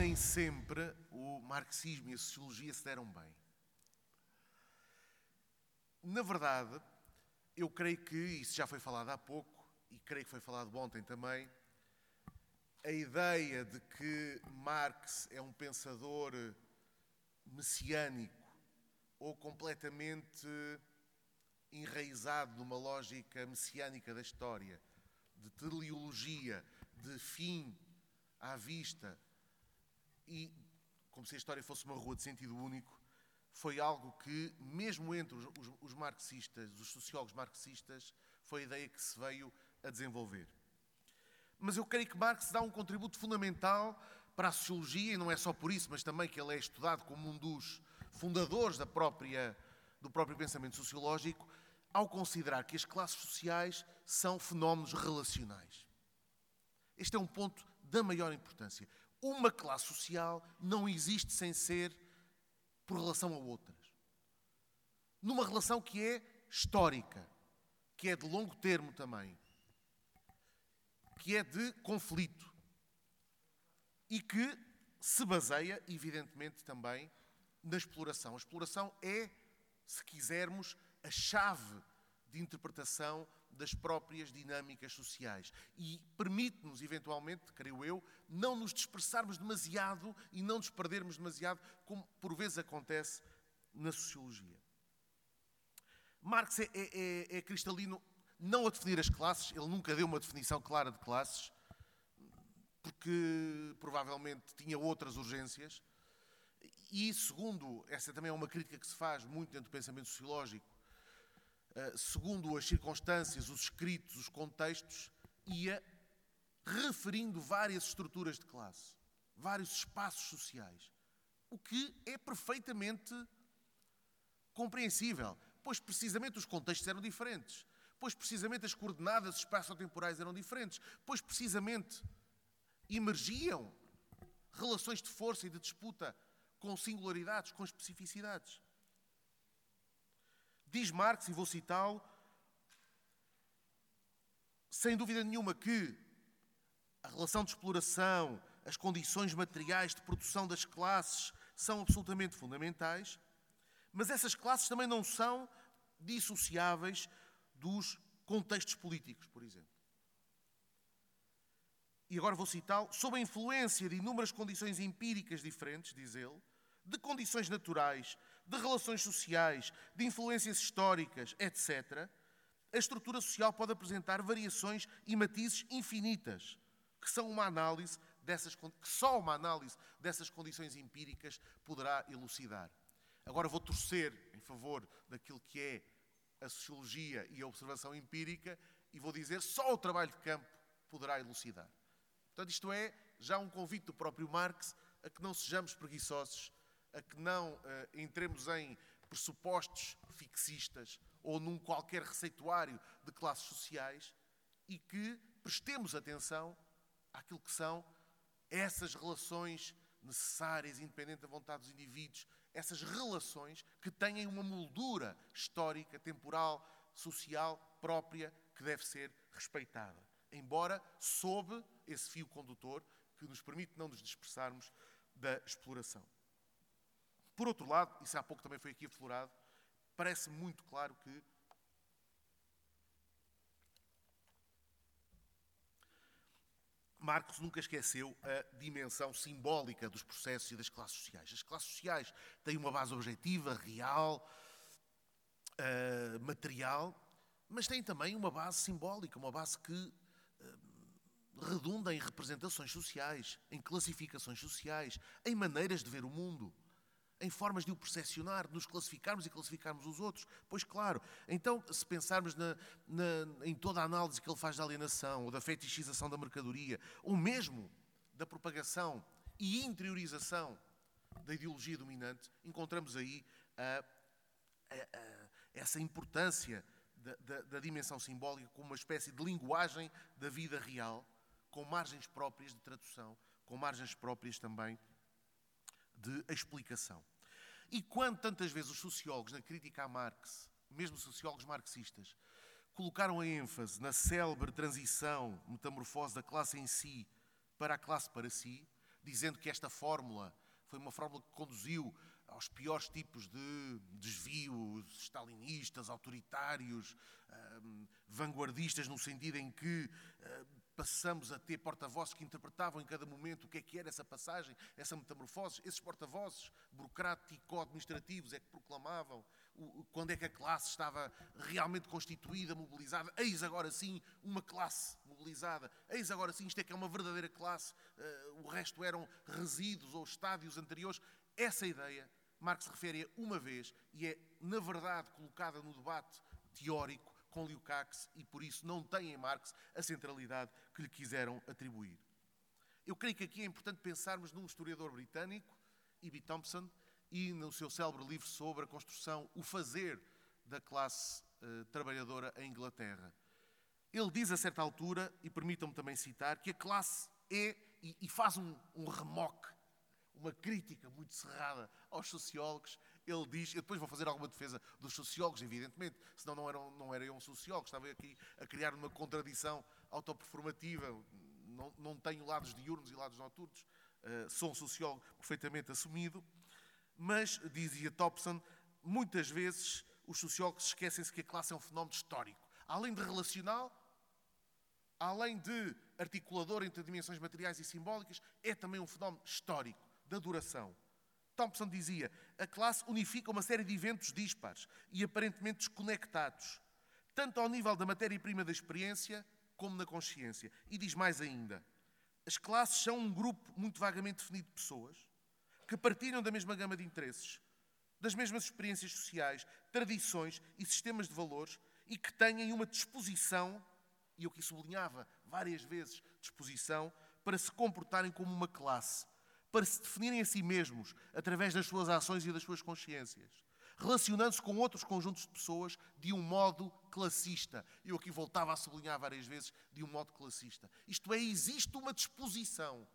nem sempre o marxismo e a sociologia se deram bem. Na verdade, eu creio que, isso já foi falado há pouco, e creio que foi falado ontem também, a ideia de que Marx é um pensador messiânico ou completamente enraizado numa lógica messiânica da história, de teleologia, de fim à vista, e como se a história fosse uma rua de sentido único, foi algo que, mesmo entre os, os, os marxistas, os sociólogos marxistas, foi a ideia que se veio a desenvolver. Mas eu creio que Marx dá um contributo fundamental para a sociologia, e não é só por isso, mas também que ele é estudado como um dos fundadores da própria, do próprio pensamento sociológico, ao considerar que as classes sociais são fenómenos relacionais. Este é um ponto da maior importância. Uma classe social não existe sem ser por relação a outras. Numa relação que é histórica, que é de longo termo também, que é de conflito e que se baseia, evidentemente, também na exploração. A exploração é, se quisermos, a chave de interpretação das próprias dinâmicas sociais e permite-nos, eventualmente, creio eu, não nos dispersarmos demasiado e não nos perdermos demasiado, como por vezes acontece na sociologia. Marx é, é, é, é cristalino não a definir as classes, ele nunca deu uma definição clara de classes, porque provavelmente tinha outras urgências. E, segundo, essa também é uma crítica que se faz muito dentro do pensamento sociológico, segundo as circunstâncias, os escritos, os contextos, ia referindo várias estruturas de classe, vários espaços sociais, o que é perfeitamente compreensível, pois precisamente os contextos eram diferentes, pois precisamente as coordenadas espaço-temporais eram diferentes, pois precisamente emergiam relações de força e de disputa com singularidades, com especificidades. Diz Marx, e vou citá-lo, sem dúvida nenhuma que a relação de exploração, as condições materiais de produção das classes são absolutamente fundamentais, mas essas classes também não são dissociáveis dos contextos políticos, por exemplo. E agora vou citá-lo, sob a influência de inúmeras condições empíricas diferentes, diz ele, de condições naturais, de relações sociais, de influências históricas, etc., a estrutura social pode apresentar variações e matizes infinitas, que são uma análise dessas que só uma análise dessas condições empíricas poderá elucidar. Agora vou torcer em favor daquilo que é a sociologia e a observação empírica e vou dizer só o trabalho de campo poderá elucidar. Portanto, isto é já um convite do próprio Marx a que não sejamos preguiçosos a que não uh, entremos em pressupostos fixistas ou num qualquer receituário de classes sociais e que prestemos atenção àquilo que são essas relações necessárias, independente da vontade dos indivíduos, essas relações que têm uma moldura histórica, temporal, social própria que deve ser respeitada, embora sob esse fio condutor que nos permite não nos dispersarmos da exploração. Por outro lado, isso há pouco também foi aqui aflorado, parece muito claro que Marcos nunca esqueceu a dimensão simbólica dos processos e das classes sociais. As classes sociais têm uma base objetiva, real, uh, material, mas têm também uma base simbólica, uma base que uh, redunda em representações sociais, em classificações sociais, em maneiras de ver o mundo em formas de o percepcionar, de nos classificarmos e classificarmos os outros. Pois claro, então se pensarmos na, na, em toda a análise que ele faz da alienação, ou da fetichização da mercadoria, ou mesmo da propagação e interiorização da ideologia dominante, encontramos aí a, a, a, essa importância da, da, da dimensão simbólica como uma espécie de linguagem da vida real, com margens próprias de tradução, com margens próprias também de explicação. E quando tantas vezes os sociólogos, na crítica a Marx, mesmo sociólogos marxistas, colocaram a ênfase na célebre transição, metamorfose da classe em si para a classe para si, dizendo que esta fórmula foi uma fórmula que conduziu aos piores tipos de desvios stalinistas, autoritários, hum, vanguardistas, no sentido em que hum, passamos a ter porta-vozes que interpretavam em cada momento o que é que era essa passagem, essa metamorfose. Esses porta-vozes burocrático-administrativos é que proclamavam quando é que a classe estava realmente constituída, mobilizada. Eis agora sim uma classe mobilizada. Eis agora sim, isto é que é uma verdadeira classe. Uh, o resto eram resíduos ou estádios anteriores. Essa ideia, Marx refere-a uma vez e é, na verdade, colocada no debate teórico com Lukács e por isso não tem em Marx a centralidade que lhe quiseram atribuir. Eu creio que aqui é importante pensarmos num historiador britânico, E.B. Thompson, e no seu célebre livro sobre a construção, o fazer da classe uh, trabalhadora em Inglaterra. Ele diz a certa altura, e permitam-me também citar, que a classe é, e, e faz um, um remoque, uma crítica muito cerrada aos sociólogos. Ele diz, eu depois vou fazer alguma defesa dos sociólogos, evidentemente, senão não eram, não era eu um sociólogo, estava aqui a criar uma contradição autoperformativa. Não, não tenho lados diurnos e lados noturnos, uh, sou um sociólogo perfeitamente assumido. Mas, dizia Thompson, muitas vezes os sociólogos esquecem-se que a classe é um fenómeno histórico. Além de relacional, além de articulador entre dimensões materiais e simbólicas, é também um fenómeno histórico, da duração. Thompson dizia: a classe unifica uma série de eventos dispares e aparentemente desconectados, tanto ao nível da matéria-prima da experiência como na consciência. E diz mais ainda: as classes são um grupo muito vagamente definido de pessoas que partilham da mesma gama de interesses, das mesmas experiências sociais, tradições e sistemas de valores e que têm uma disposição, e eu que sublinhava várias vezes, disposição, para se comportarem como uma classe, para se definirem a si mesmos através das suas ações e das suas consciências, relacionando-se com outros conjuntos de pessoas de um modo classista. Eu aqui voltava a sublinhar várias vezes de um modo classista. Isto é, existe uma disposição,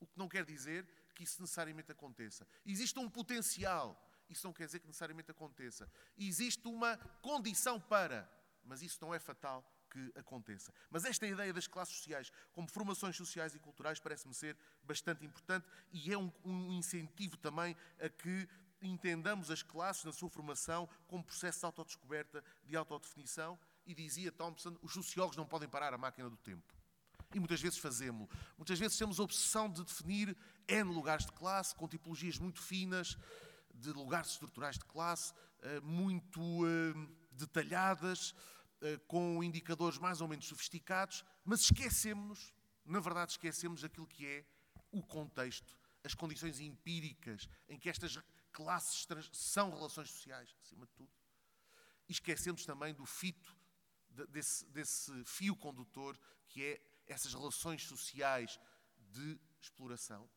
o que não quer dizer que isso necessariamente aconteça. Existe um potencial, isso não quer dizer que necessariamente aconteça. Existe uma condição para, mas isso não é fatal que aconteça. Mas esta ideia das classes sociais como formações sociais e culturais parece-me ser bastante importante e é um, um, incentivo também a que entendamos as classes na sua formação como processo de autodescoberta, de autodefinição. E dizia Thompson, os sociólogos não podem parar a máquina do tempo. E muitas vezes fazemos. Muitas vezes temos a obsessão de definir N lugares de classe, com tipologias muito finas, de lugares estruturais de classe, eh, muito eh, detalhadas, com indicadores mais ou menos sofisticados, mas esquecemos, na verdade, esquecemos aquilo que é o contexto, as condições empíricas em que estas classes são relações sociais, acima de tudo. E esquecemos também do fito, desse, desse fio condutor que é essas relações sociais de exploração.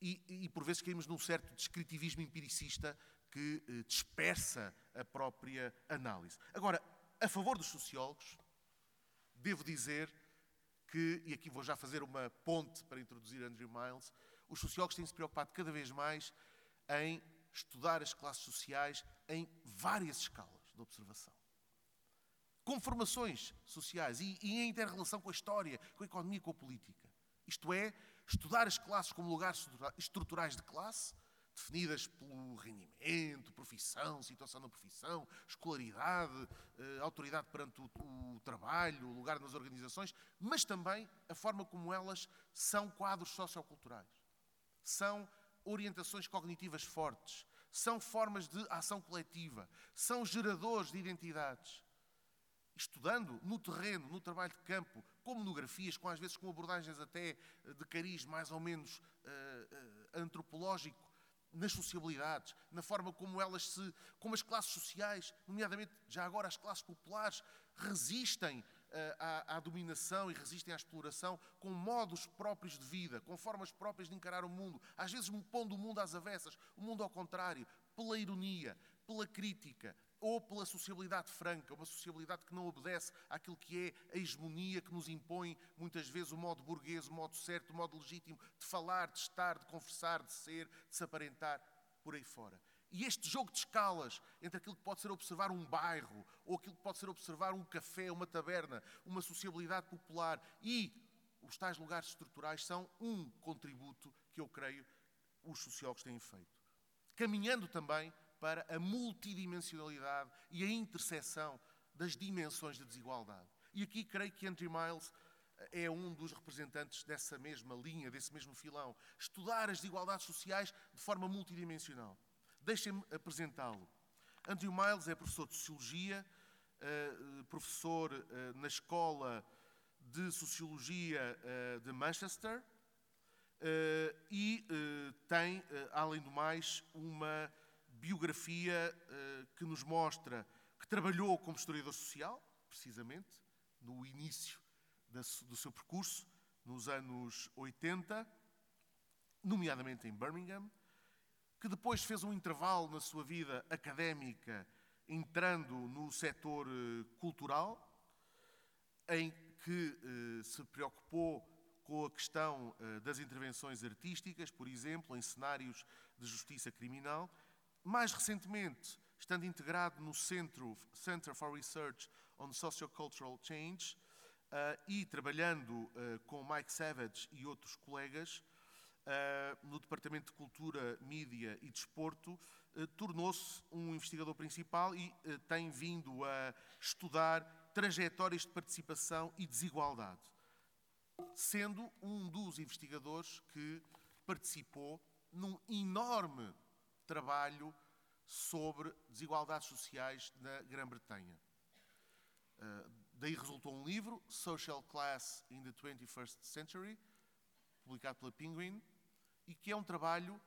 E, e, por vezes caímos num certo descritivismo empiricista que eh, dispersa a própria análise. Agora, a favor dos sociólogos, devo dizer que, e aqui vou já fazer uma ponte para introduzir Andrew Miles, os sociólogos têm se preocupado cada vez mais em estudar as classes sociais em várias escalas de observação com formações sociais e, e em inter-relação com a história, com a economia, com a política. Isto é, estudar as classes como lugares estruturais de classe, definidas pelo rendimento, profissão, situação na profissão, escolaridade, eh, autoridade perante o, o, trabalho, o lugar nas organizações, mas também a forma como elas são quadros socioculturais. São orientações cognitivas fortes, são formas de ação coletiva, são geradores de identidades. Estudando no terreno, no trabalho de campo, com monografias, com às vezes com abordagens até eh, de cariz mais ou menos uh, uh, antropológico, nas sociabilidades, na forma como elas se, como as classes sociais, nomeadamente já agora as classes populares, resistem uh, à, à, dominação e resistem à exploração com modos próprios de vida, com formas próprias de encarar o mundo, às vezes pondo o mundo às avessas, o mundo ao contrário, pela ironia, pela crítica, ou pela sociabilidade franca, uma sociabilidade que não obedece àquilo que é a hegemonia que nos impõe muitas vezes o modo burguês, o modo certo, o modo legítimo de falar, de estar, de conversar, de ser, de se aparentar, por aí fora. E este jogo de escalas entre aquilo que pode ser observar um bairro, ou aquilo que pode ser observar um café, uma taberna, uma sociabilidade popular e os tais lugares estruturais são um contributo que eu creio os sociólogos têm feito. Caminhando também para a multidimensionalidade e a interseção das dimensões de desigualdade. E aqui creio que Andrew Miles eh, é um dos representantes dessa mesma linha, desse mesmo filão. Estudar as desigualdades sociais de forma multidimensional. Deixem-me apresentá-lo. Andrew Miles é professor de Sociologia, eh, professor eh, na Escola de Sociologia de Manchester e tem, além do mais, uma biografia que nos mostra que trabalhou como historiador social, precisamente, no início do seu percurso, nos anos 80, nomeadamente em Birmingham, que depois fez um intervalo na sua vida académica, entrando no setor eh, cultural, em que eh, se preocupou com a questão eh, das intervenções artísticas, por exemplo, em cenários de justiça criminal. Mais recentemente, estando integrado no Centro, Center for Research on Sociocultural Change uh, e trabalhando uh, com Mike Savage e outros colegas uh, no Departamento de Cultura, Mídia e Desporto, tornou-se um investigador principal e tem vindo a estudar trajetórias de participação e desigualdade, sendo um dos investigadores que participou num enorme trabalho sobre desigualdades sociais na Grã-Bretanha. Uh, daí resultou um livro, Social Class in the 21st Century, publicado pela Penguin, e que é um trabalho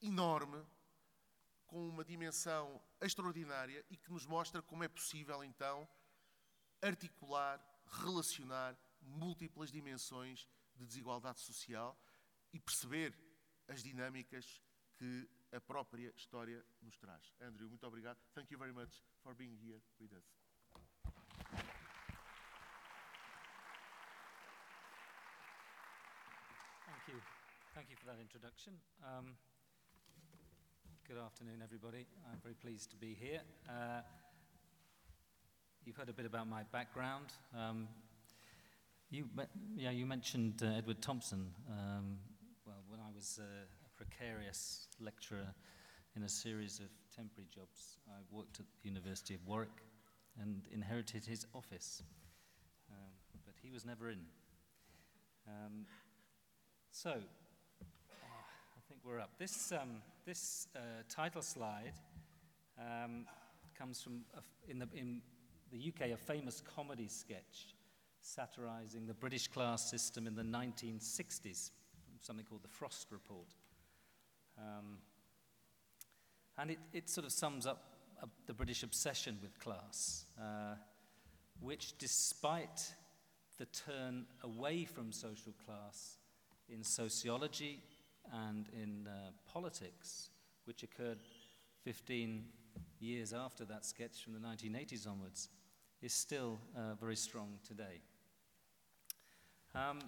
enorme, com uma dimensão extraordinária e que nos mostra como é possível, então, articular, relacionar múltiplas dimensões de desigualdade social e perceber as dinâmicas que a própria história nos traz. Andrew, muito obrigado. Thank you very much for being here with us. Thank you. Thank you for that introduction. Um, good afternoon, everybody. I'm very pleased to be here. Uh, you've heard a bit about my background. Um, you, yeah, you mentioned uh, Edward Thompson. Um, well, when I was uh, precarious lecturer in a series of temporary jobs. I worked at the University of Warwick and inherited his office, um, but he was never in. Um, so, uh, I think we're up. This, um, this uh, title slide um, comes from, in, the, in the UK, a famous comedy sketch satirizing the British class system in the 1960s, something called the Frost Report. Um, and it, it sort of sums up uh, the British obsession with class, uh, which, despite the turn away from social class in sociology and in uh, politics, which occurred 15 years after that sketch from the 1980s onwards, is still uh, very strong today. Um,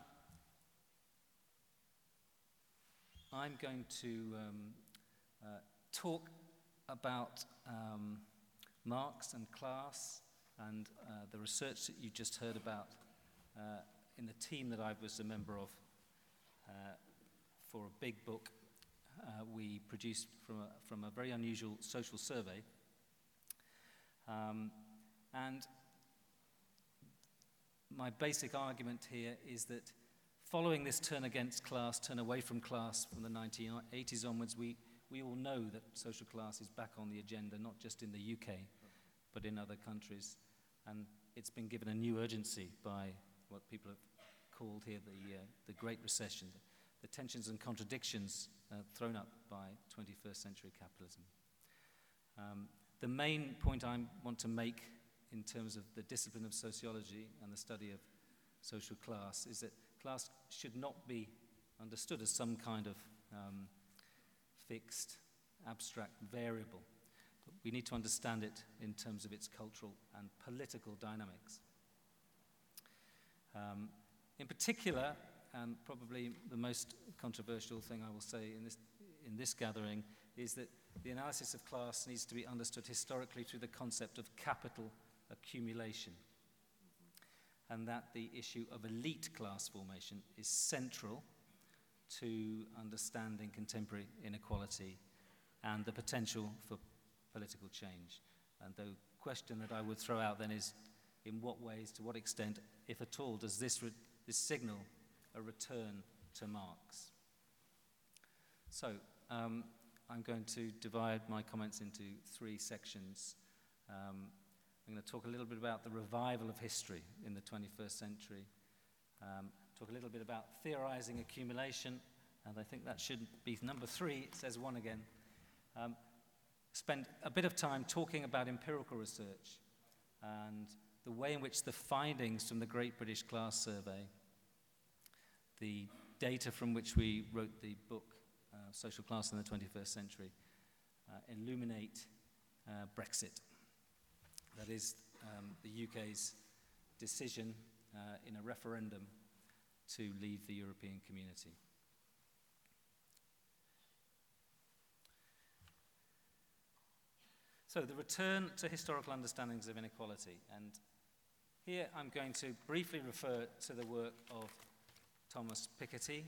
I'm going to um, uh, talk about um, Marx and class and uh, the research that you just heard about uh, in the team that I was a member of uh, for a big book uh, we produced from a, from a very unusual social survey. Um, and my basic argument here is that Following this turn against class, turn away from class from the 1980s onwards, we, we all know that social class is back on the agenda, not just in the UK, but in other countries. And it's been given a new urgency by what people have called here the, uh, the Great Recession, the tensions and contradictions uh, thrown up by 21st century capitalism. Um, the main point I want to make in terms of the discipline of sociology and the study of social class is that class should not be understood as some kind of um, fixed, abstract variable. But we need to understand it in terms of its cultural and political dynamics. Um, in particular, and probably the most controversial thing I will say in this, in this gathering, is that the analysis of class needs to be understood historically through the concept of capital accumulation. And that the issue of elite class formation is central to understanding contemporary inequality and the potential for political change. And the question that I would throw out then is in what ways, to what extent, if at all, does this, re- this signal a return to Marx? So, um, I'm going to divide my comments into three sections. Um, I'm going to talk a little bit about the revival of history in the 21st century, um, talk a little bit about theorizing accumulation, and I think that should be number three. It says one again. Um, spend a bit of time talking about empirical research and the way in which the findings from the Great British Class Survey, the data from which we wrote the book uh, Social Class in the 21st Century, uh, illuminate uh, Brexit. That is um, the UK's decision uh, in a referendum to leave the European community. So, the return to historical understandings of inequality. And here I'm going to briefly refer to the work of Thomas Piketty,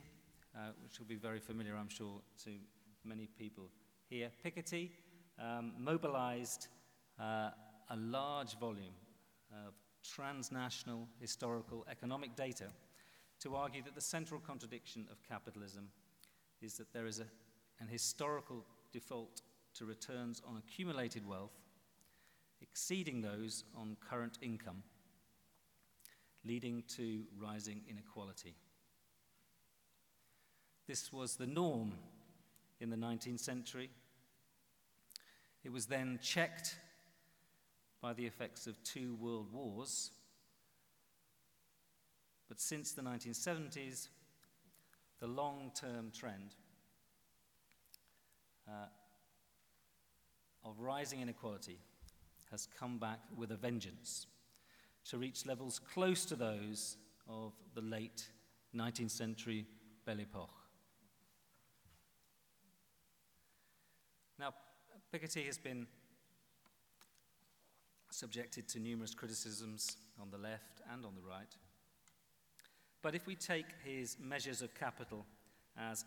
uh, which will be very familiar, I'm sure, to many people here. Piketty um, mobilized uh, a large volume of transnational historical economic data to argue that the central contradiction of capitalism is that there is a, an historical default to returns on accumulated wealth exceeding those on current income, leading to rising inequality. This was the norm in the 19th century. It was then checked by the effects of two world wars. But since the 1970s, the long term trend uh, of rising inequality has come back with a vengeance to reach levels close to those of the late 19th century Belle Epoque. Now, Piketty has been subjected to numerous criticisms on the left and on the right. But if we take his measures of capital as,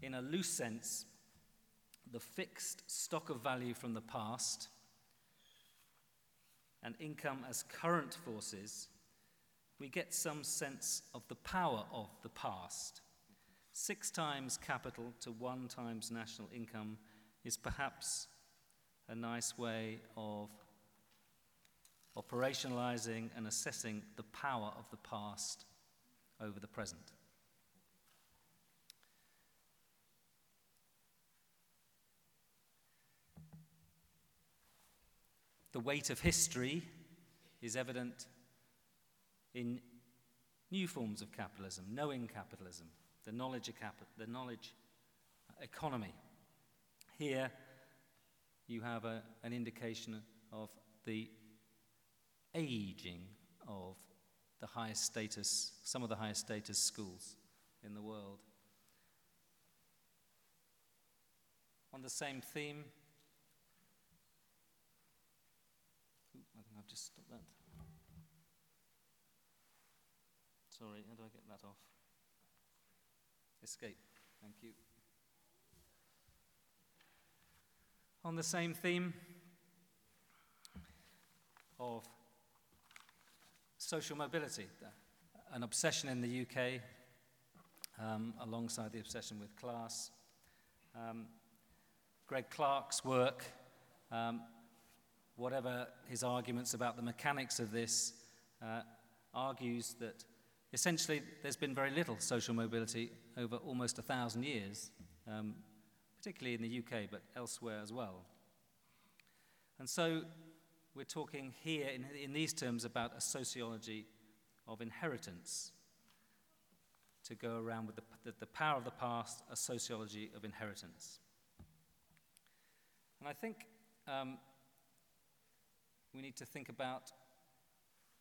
in a loose sense, the fixed stock of value from the past and income as current forces, we get some sense of the power of the past. Six times capital to one times national income is perhaps a nice way of operationalizing and assessing the power of the past over the present. The weight of history is evident in new forms of capitalism, knowing capitalism, the knowledge, capi- the knowledge uh, economy. Here, you have a, an indication of the aging of the highest status, some of the highest status schools in the world. On the same theme, I've just stopped that. Sorry, how do I get that off? Escape. Thank you. On the same theme of social mobility, an obsession in the UK um, alongside the obsession with class. Um, Greg Clark's work um, whatever his arguments about the mechanics of this, uh, argues that essentially there's been very little social mobility over almost a thousand years, um, particularly in the UK, but elsewhere as well. And so we're talking here in, in these terms about a sociology of inheritance. To go around with the, the, the power of the past, a sociology of inheritance. And I think um, we need to think about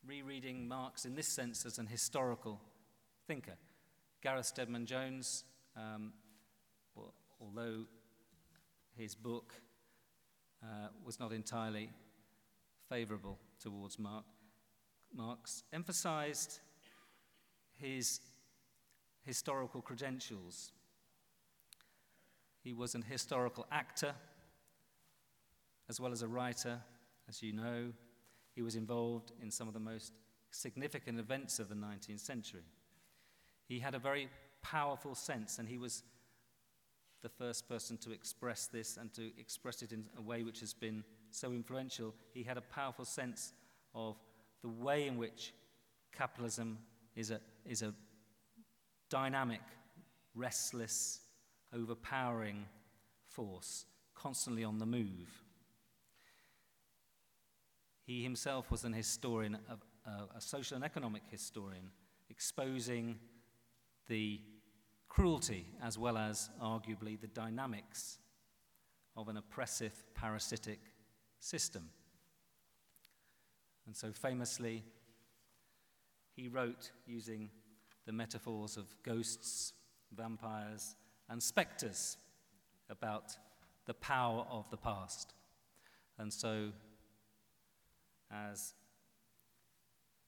rereading Marx in this sense as an historical thinker. Gareth Stedman Jones, um, well, although his book uh, was not entirely favourable towards Marx, Marx, emphasized his historical credentials. He was an historical actor as well as a writer, as you know. He was involved in some of the most significant events of the 19th century. He had a very powerful sense, and he was the first person to express this and to express it in a way which has been so influential. He had a powerful sense of the way in which capitalism is a, is a dynamic, restless, overpowering force, constantly on the move. He himself was an historian, a, a social and economic historian, exposing the cruelty as well as, arguably, the dynamics of an oppressive, parasitic system. And so, famously, he wrote using the metaphors of ghosts, vampires, and spectres about the power of the past. And so, as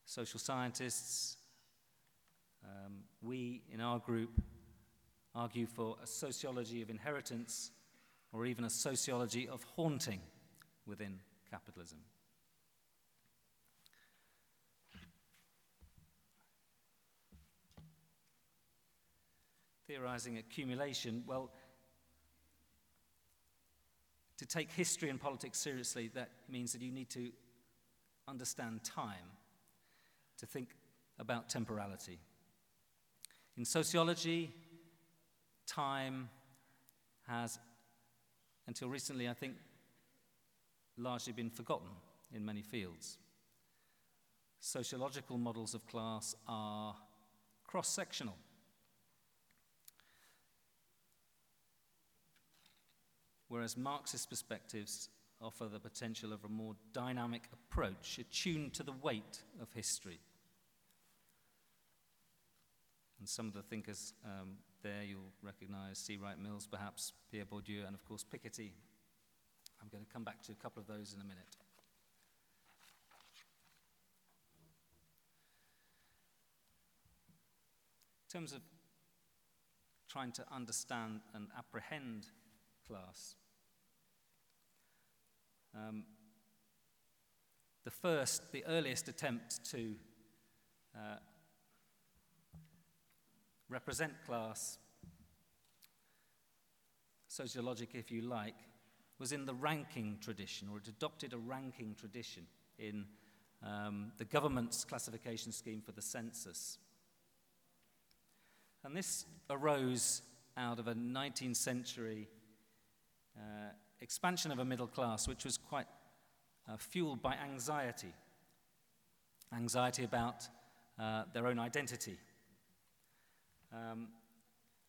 social scientists, um, we in our group argue for a sociology of inheritance or even a sociology of haunting within capitalism. Theorizing accumulation, well, to take history and politics seriously, that means that you need to understand time, to think about temporality. In sociology, time has, until recently, I think, largely been forgotten in many fields. Sociological models of class are cross sectional. Whereas Marxist perspectives offer the potential of a more dynamic approach attuned to the weight of history. And some of the thinkers um, there you'll recognize C. Wright Mills, perhaps Pierre Bourdieu, and of course Piketty. I'm going to come back to a couple of those in a minute. In terms of trying to understand and apprehend class, um, the first, the earliest attempt to uh, represent class, sociologic if you like, was in the ranking tradition, or it adopted a ranking tradition in um, the government's classification scheme for the census. And this arose out of a 19th century uh, expansion of a middle class, which was quite uh, fueled by anxiety anxiety about uh, their own identity. Um,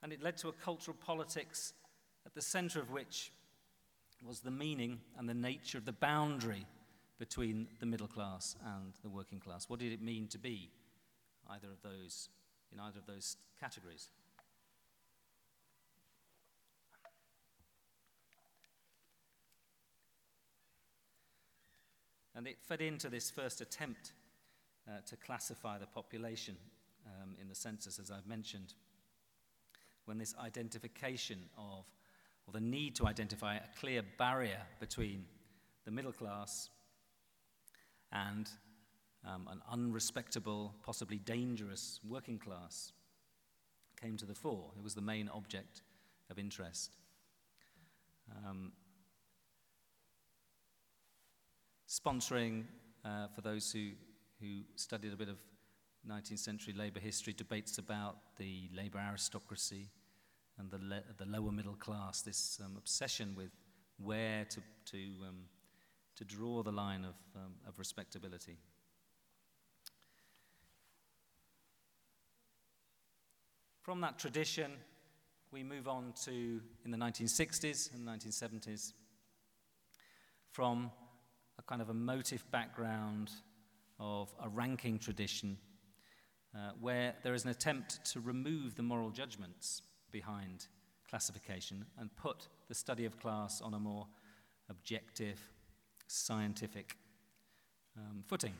and it led to a cultural politics at the center of which was the meaning and the nature of the boundary between the middle class and the working class. What did it mean to be either of those, in either of those categories? And it fed into this first attempt uh, to classify the population um, in the census, as I've mentioned, when this identification of, or the need to identify a clear barrier between the middle class and um, an unrespectable, possibly dangerous working class came to the fore. It was the main object of interest. Um, sponsoring, uh, for those who, who studied a bit of 19th century labour history, debates about the labour aristocracy and the, le- the lower middle class, this um, obsession with where to, to, um, to draw the line of, um, of respectability. From that tradition, we move on to, in the 1960s and 1970s, from a kind of emotive background of a ranking tradition uh, where there is an attempt to remove the moral judgments behind classification and put the study of class on a more objective, scientific um, footing.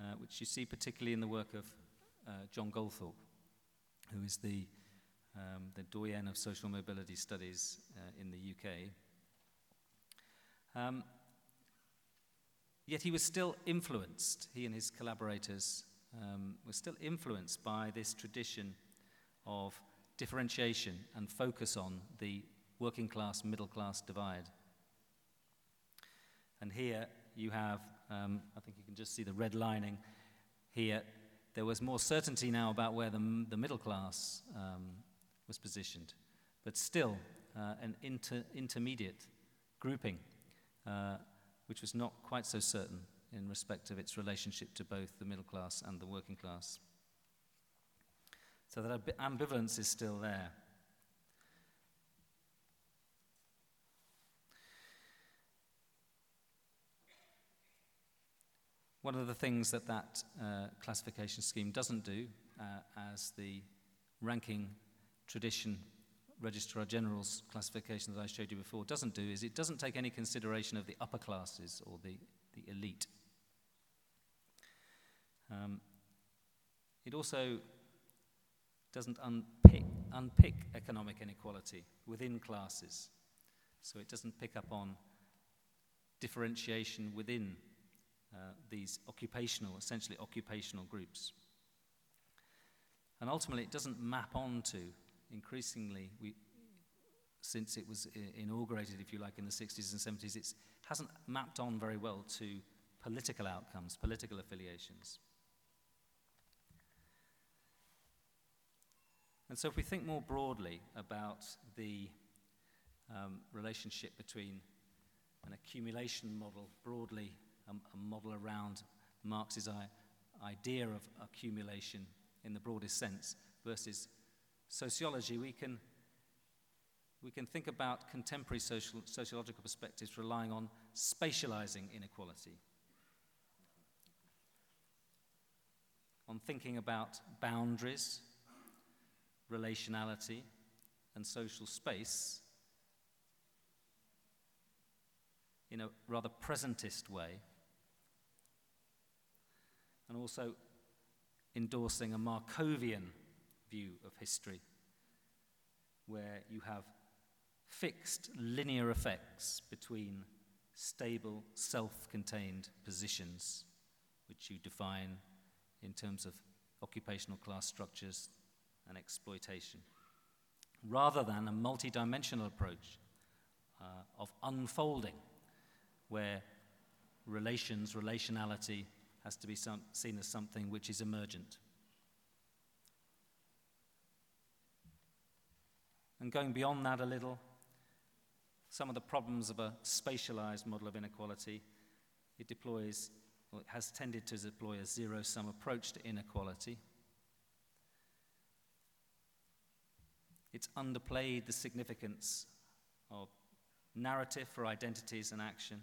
uh, which you see particularly in the work of uh, John Goldthorpe, who is the, um, the doyen of social mobility studies uh, in the UK. Um, yet he was still influenced, he and his collaborators um, were still influenced by this tradition of differentiation and focus on the working class middle class divide. And here you have, um, I think you can just see the red lining here. There was more certainty now about where the, the middle class um, was positioned, but still uh, an inter intermediate grouping, uh, which was not quite so certain in respect of its relationship to both the middle class and the working class. So that ambivalence is still there. One of the things that that uh, classification scheme doesn't do, uh, as the ranking tradition Registrar General's classification that I showed you before doesn't do, is it doesn't take any consideration of the upper classes or the, the elite. Um, it also doesn't unpick, unpick economic inequality within classes. So it doesn't pick up on differentiation within uh, these occupational, essentially occupational groups. And ultimately, it doesn't map onto, increasingly, we, since it was inaugurated, if you like, in the 60s and 70s, it hasn't mapped on very well to political outcomes, political affiliations. And so, if we think more broadly about the um, relationship between an accumulation model broadly a, a model around Marx's idea of accumulation in the broadest sense versus sociology, we can, we can think about contemporary social, sociological perspectives relying on spatializing inequality, on thinking about boundaries, relationality, and social space in a rather presentist way and also endorsing a Markovian view of history, where you have fixed linear effects between stable, self contained positions, which you define in terms of occupational class structures and exploitation, rather than a multidimensional approach uh, of unfolding, where relations, relationality, has to be some, seen as something which is emergent. And going beyond that a little, some of the problems of a spatialized model of inequality, it deploys, it has tended to deploy a zero sum approach to inequality. It's underplayed the significance of narrative for identities and action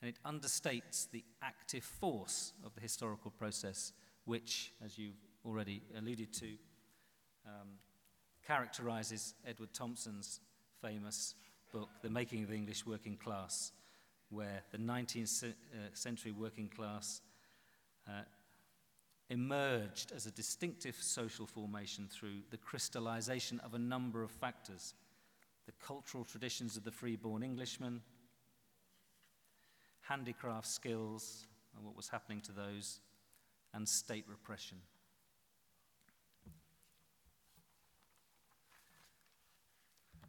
and it understates the active force of the historical process, which, as you've already alluded to, um, characterizes Edward Thompson's famous book, The Making of the English Working Class, where the 19th uh, century working class uh, emerged as a distinctive social formation through the crystallization of a number of factors the cultural traditions of the free-born Englishman, handicraft skills and what was happening to those, and state repression.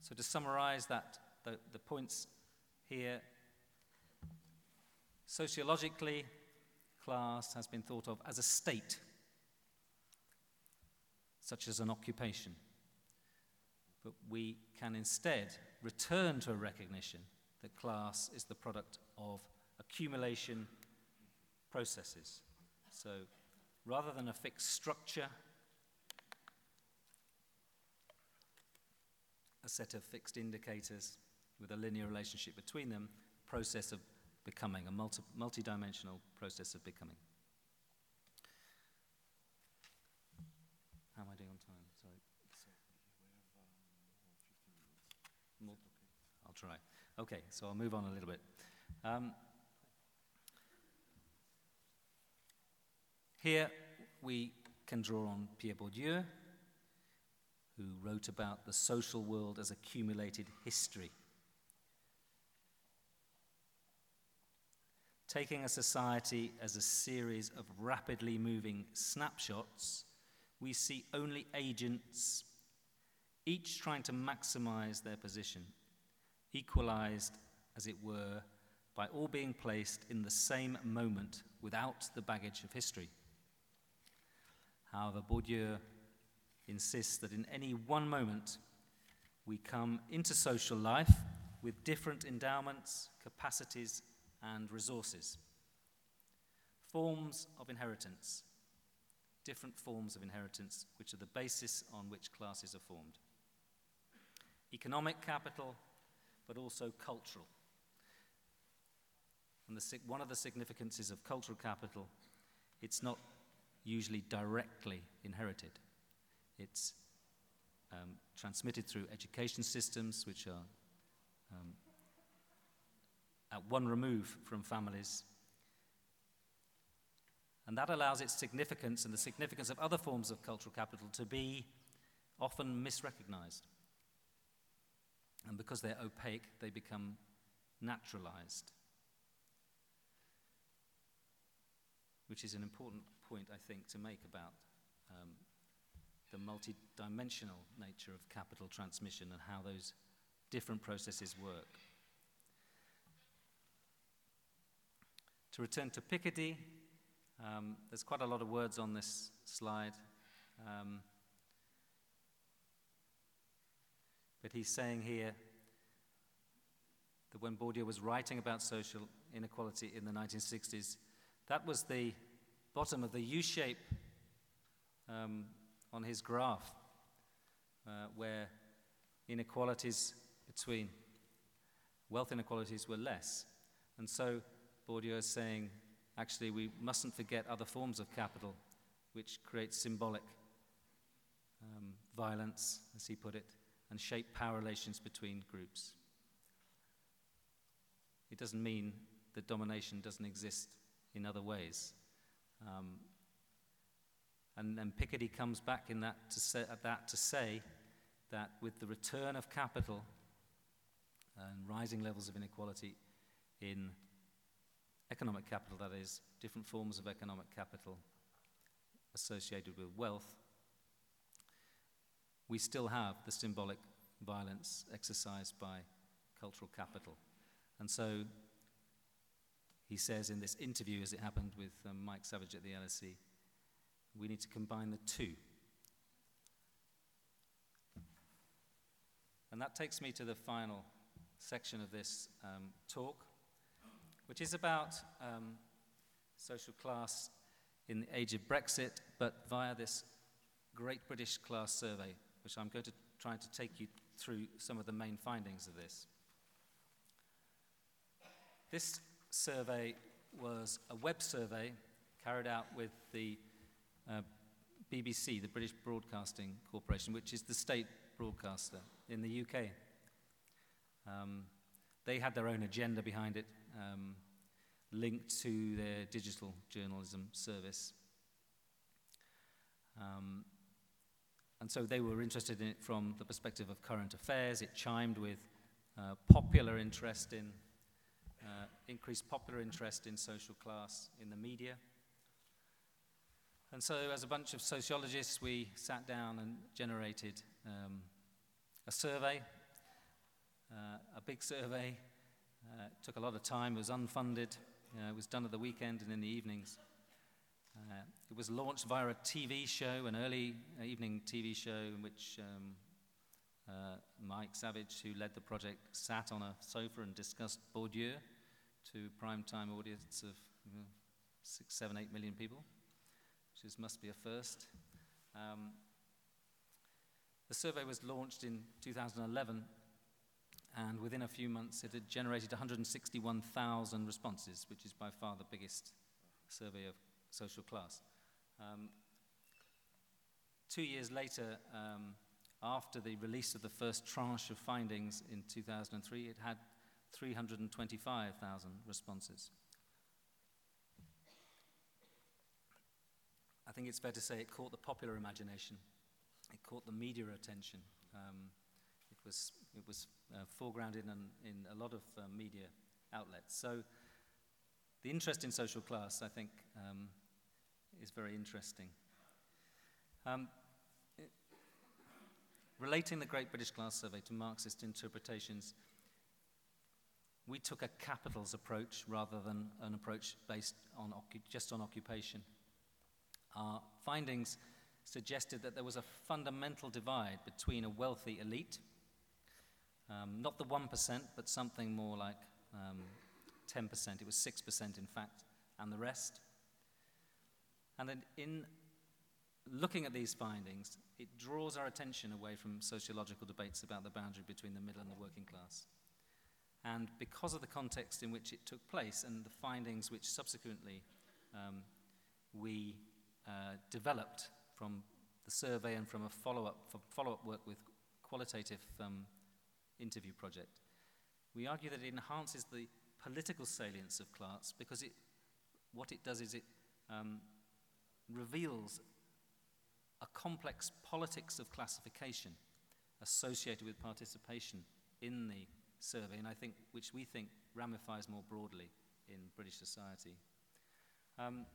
So, to summarize that, the, the points here sociologically, class has been thought of as a state, such as an occupation. But we can instead return to a recognition that class is the product of accumulation processes. So rather than a fixed structure, a set of fixed indicators with a linear relationship between them, process of becoming, a multi- multi-dimensional process of becoming. How am I doing on time? Sorry. I'll try. Okay, so I'll move on a little bit. Um, Here we can draw on Pierre Bourdieu, who wrote about the social world as accumulated history. Taking a society as a series of rapidly moving snapshots, we see only agents, each trying to maximize their position, equalized, as it were, by all being placed in the same moment without the baggage of history. However, Bourdieu insists that in any one moment we come into social life with different endowments, capacities, and resources. Forms of inheritance, different forms of inheritance, which are the basis on which classes are formed. Economic capital, but also cultural. And the, one of the significances of cultural capital, it's not usually directly inherited. It's um, transmitted through education systems, which are um, at one remove from families. And that allows its significance and the significance of other forms of cultural capital to be often misrecognized. And because they're opaque, they become naturalized. Which is an important point, I think, to make about um, the multidimensional nature of capital transmission and how those different processes work. To return to Piketty, um, there's quite a lot of words on this slide. Um, but he's saying here that when Bourdieu was writing about social inequality in the 1960s, that was the bottom of the U shape um, on his graph, uh, where inequalities between wealth inequalities were less. And so Bourdieu is saying, actually, we mustn't forget other forms of capital which create symbolic um, violence, as he put it, and shape power relations between groups. It doesn't mean that domination doesn't exist in other ways. Um, and then Piketty comes back in that to say, at that to say that with the return of capital and rising levels of inequality in economic capital, that is, different forms of economic capital associated with wealth, we still have the symbolic violence exercised by cultural capital. And so he says in this interview, as it happened with um, Mike Savage at the LSE, we need to combine the two. And that takes me to the final section of this um, talk, which is about um, social class in the age of Brexit, but via this Great British Class Survey, which I'm going to try to take you through some of the main findings of this. This survey was a web survey carried out with the uh, BBC, the British Broadcasting Corporation, which is the state broadcaster in the UK. Um, they had their own agenda behind it, um, linked to their digital journalism service. Um, and so they were interested in it from the perspective of current affairs. It chimed with uh, popular interest in, uh, increased popular interest in social class in the media. And so, as a bunch of sociologists, we sat down and generated um, a survey, uh, a big survey. Uh, it took a lot of time, it was unfunded, uh, it was done at the weekend and in the evenings. Uh, it was launched via a TV show, an early evening TV show, in which um, uh, Mike Savage, who led the project, sat on a sofa and discussed Bourdieu to prime time audience of you know, six, seven, eight million people which is, must be a first. Um, the survey was launched in 2011, and within a few months it had generated 161,000 responses, which is by far the biggest survey of social class. Um, two years later, um, after the release of the first tranche of findings in 2003, it had 325,000 responses. I think it's fair to say it caught the popular imagination. It caught the media attention. Um, was, it was uh, foregrounded in, in a lot of uh, media outlets. So the interest in social class, I think, um, is very interesting. Um, it, relating the Great British Class Survey to Marxist interpretations, we took a capitals approach rather than an approach based on just on occupation. Our findings suggested that there was a fundamental divide between a wealthy elite, um, not the 1%, but something more like um, 10%. It was 6%, in fact, and the rest. And then in looking at these findings, it draws our attention away from sociological debates about the boundary between the middle and the working class. And because of the context in which it took place and the findings which subsequently um, we uh, developed from the survey and from a follow-up, follow-up work with qualitative um, interview project, we argue that it enhances the political salience of class because it, what it does is it um, reveals a complex politics of classification associated with participation in the survey, and I think which we think ramifies more broadly in British society. Um,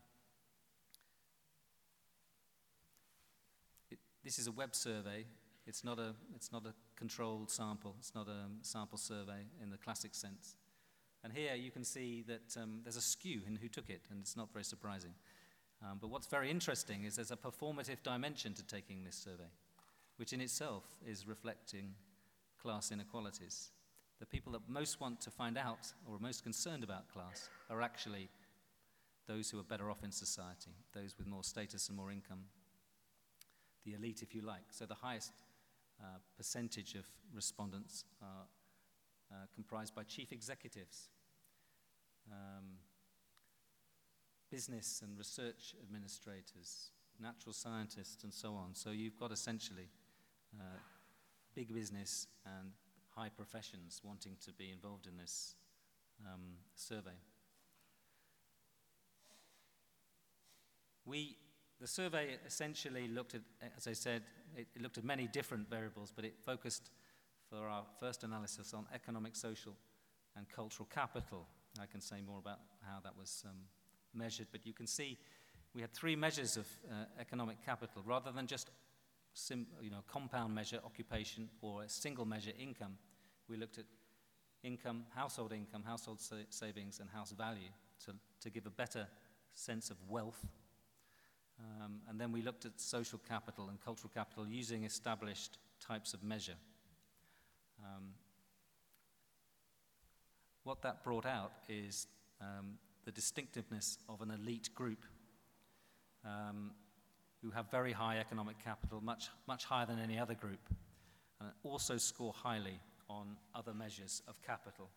it, this is a web survey. It's not a, it's not a controlled sample. It's not a sample survey in the classic sense. And here you can see that um, there's a skew in who took it, and it's not very surprising. Um, but what's very interesting is there's a performative dimension to taking this survey, which in itself is reflecting class inequalities. The people that most want to find out or are most concerned about class are actually those who are better off in society, those with more status and more income, the elite, if you like. So the highest percentage of respondents are uh, comprised by chief executives, um, business and research administrators, natural scientists, and so on. So you've got essentially uh, big business and high professions wanting to be involved in this um, survey. We, the survey essentially looked at, as I said, it, looked at many different variables, but it focused for our first analysis on economic, social, and cultural capital. I can say more about how that was um, measured, but you can see we had three measures of uh, economic capital rather than just sim, you know, compound measure occupation or a single measure income. We looked at income, household income, household sa- savings, and house value to, to give a better sense of wealth. Um, and then we looked at social capital and cultural capital using established types of measure. Um, what that brought out is um, the distinctiveness of an elite group um, who have very high economic capital, much, much higher than any other group, and also score highly on other measures of capital.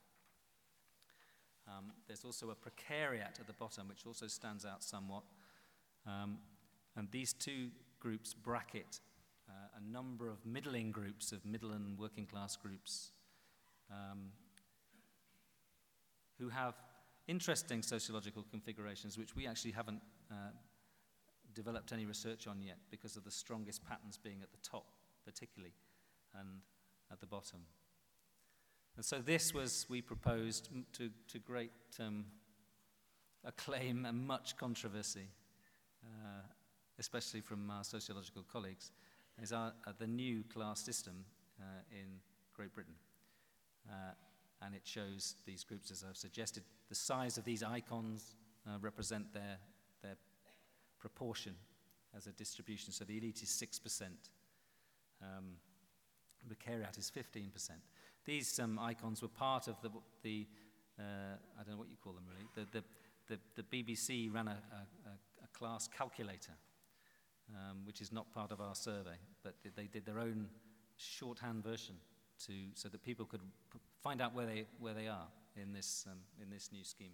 Um, there's also a precariat at the bottom, which also stands out somewhat. Um, and these two groups bracket uh, a number of middling groups, of middle and working class groups, um, who have interesting sociological configurations, which we actually haven't uh, developed any research on yet because of the strongest patterns being at the top, particularly, and at the bottom. And so this was, we proposed to, to great um, acclaim and much controversy, especially from our sociological colleagues, is our, uh, the new class system uh, in Great Britain. Uh, and it shows these groups, as I've suggested, the size of these icons uh, represent their, their proportion as a distribution. So the elite is 6%, um, the is 15%. These um, icons were part of the, the uh, I don't know what you call them really, the, the, the, the BBC ran a, a, a class calculator, um, which is not part of our survey, but they did their own shorthand version to, so that people could find out where they, where they are in this, um, in this new scheme.